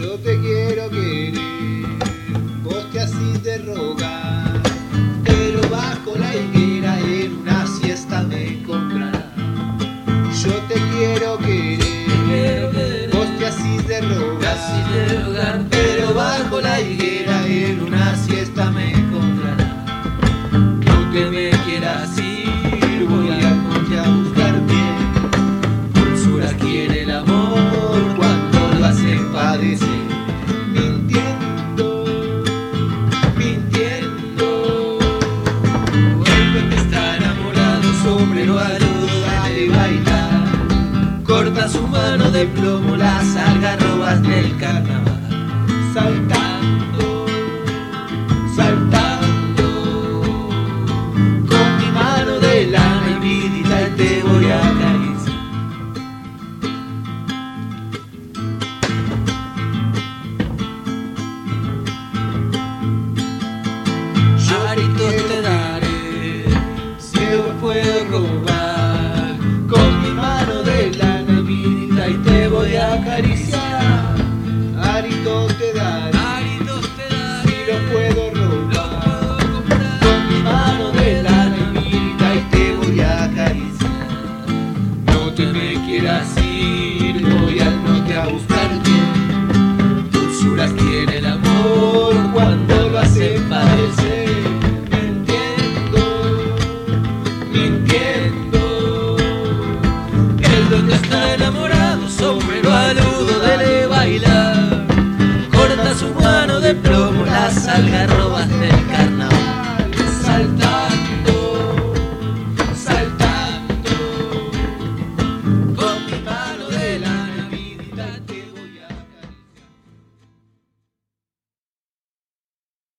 Yo te quiero querer, vos te haces de rogar, pero bajo la higuera en una siesta me encontrarás. Yo te quiero querer, vos te haces de rogar, pero bajo la higuera en una siesta me encontrarás. No te me quieras Corta su mano de plomo las algarrobas del carnaval. acariciar, aritos te daré, si los puedo robar, puedo comprar, con mi mano de lana y y te voy a acariciar, no te me quieras ir. las algarrobas.